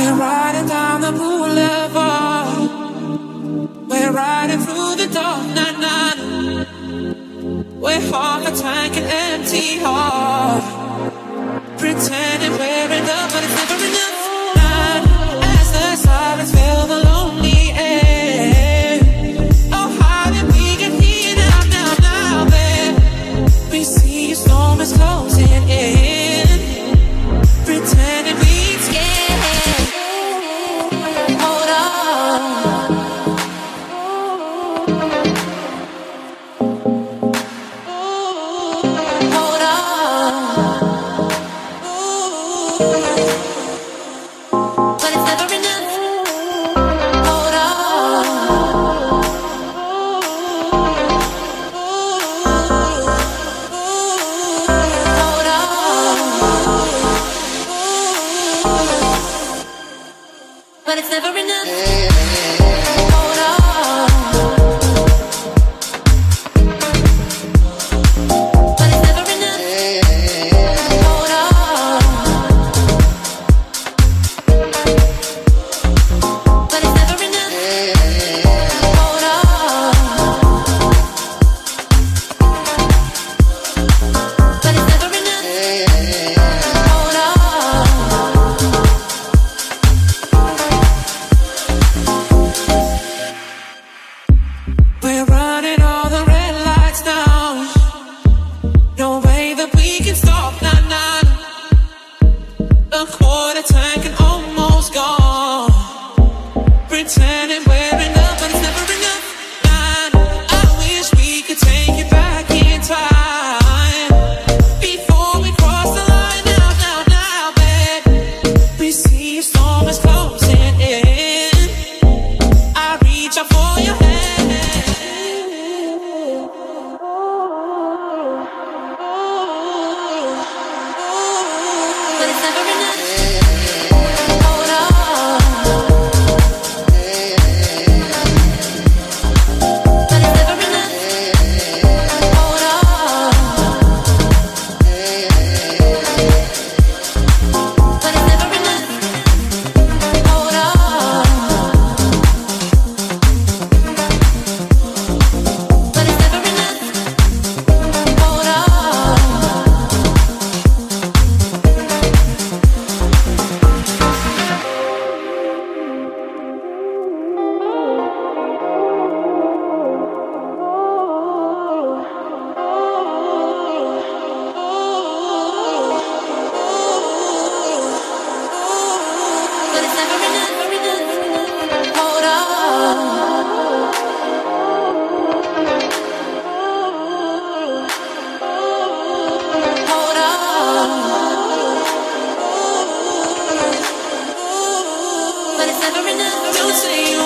We're riding down the boulevard. We're riding through the dark night, night. We're half a tank empty heart. Pretend. but it's never enough. but it's never enough. say